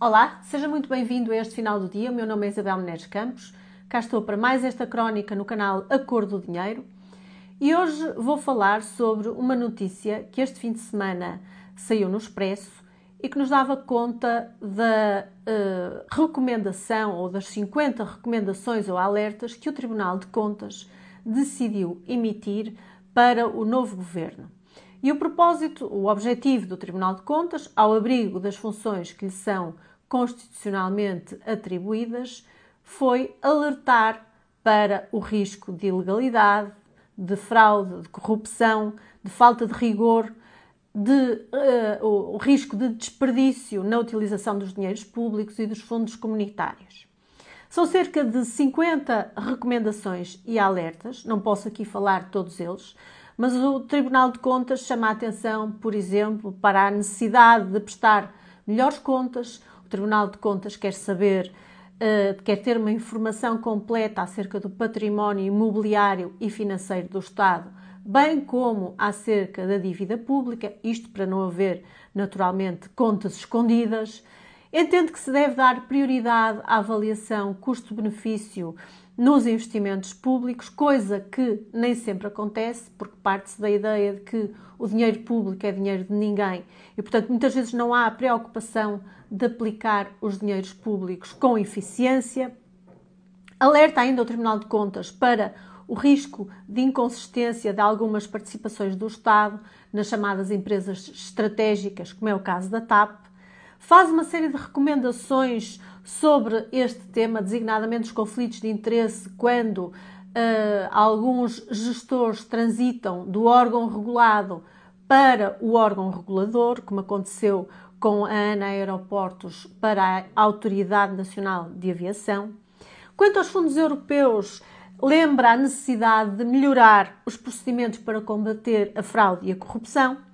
Olá, seja muito bem-vindo a este final do dia. O meu nome é Isabel Menezes Campos. Cá estou para mais esta crónica no canal A Cor do Dinheiro. E hoje vou falar sobre uma notícia que este fim de semana saiu no Expresso e que nos dava conta da uh, recomendação ou das 50 recomendações ou alertas que o Tribunal de Contas decidiu emitir para o novo governo. E o propósito, o objetivo do Tribunal de Contas, ao abrigo das funções que lhe são constitucionalmente atribuídas, foi alertar para o risco de ilegalidade, de fraude, de corrupção, de falta de rigor, de, uh, o risco de desperdício na utilização dos dinheiros públicos e dos fundos comunitários. São cerca de 50 recomendações e alertas, não posso aqui falar todos eles, mas o Tribunal de Contas chama a atenção, por exemplo, para a necessidade de prestar melhores contas. O Tribunal de Contas quer saber, uh, quer ter uma informação completa acerca do património imobiliário e financeiro do Estado, bem como acerca da dívida pública, isto para não haver, naturalmente, contas escondidas. Entende que se deve dar prioridade à avaliação custo-benefício nos investimentos públicos, coisa que nem sempre acontece, porque parte-se da ideia de que o dinheiro público é dinheiro de ninguém e, portanto, muitas vezes não há a preocupação de aplicar os dinheiros públicos com eficiência. Alerta ainda o Tribunal de Contas para o risco de inconsistência de algumas participações do Estado nas chamadas empresas estratégicas, como é o caso da TAP. Faz uma série de recomendações sobre este tema, designadamente os conflitos de interesse, quando uh, alguns gestores transitam do órgão regulado para o órgão regulador, como aconteceu com a ANA Aeroportos para a Autoridade Nacional de Aviação. Quanto aos fundos europeus, lembra a necessidade de melhorar os procedimentos para combater a fraude e a corrupção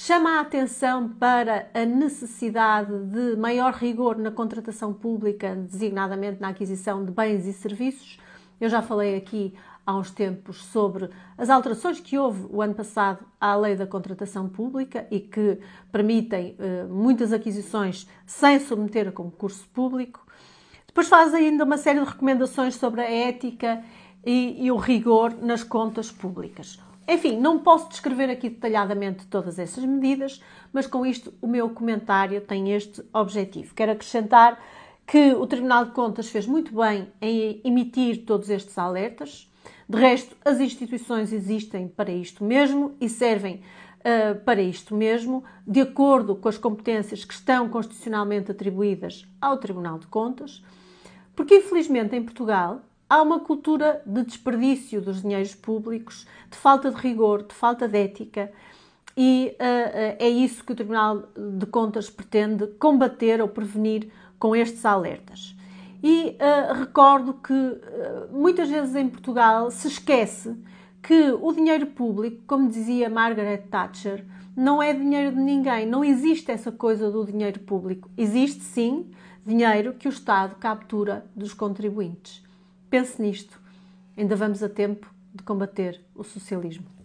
chama a atenção para a necessidade de maior rigor na contratação pública, designadamente na aquisição de bens e serviços. Eu já falei aqui há uns tempos sobre as alterações que houve o ano passado à lei da contratação pública e que permitem eh, muitas aquisições sem submeter a concurso público. Depois faz ainda uma série de recomendações sobre a ética e, e o rigor nas contas públicas. Enfim, não posso descrever aqui detalhadamente todas essas medidas, mas com isto o meu comentário tem este objetivo. Quero acrescentar que o Tribunal de Contas fez muito bem em emitir todos estes alertas. De resto, as instituições existem para isto mesmo e servem uh, para isto mesmo, de acordo com as competências que estão constitucionalmente atribuídas ao Tribunal de Contas, porque infelizmente em Portugal há uma cultura de desperdício dos dinheiros públicos, de falta de rigor, de falta de ética, e uh, é isso que o Tribunal de Contas pretende combater ou prevenir com estes alertas. E uh, recordo que uh, muitas vezes em Portugal se esquece que o dinheiro público, como dizia Margaret Thatcher, não é dinheiro de ninguém. Não existe essa coisa do dinheiro público. Existe sim dinheiro que o Estado captura dos contribuintes. Pense nisto. Ainda vamos a tempo de combater o socialismo.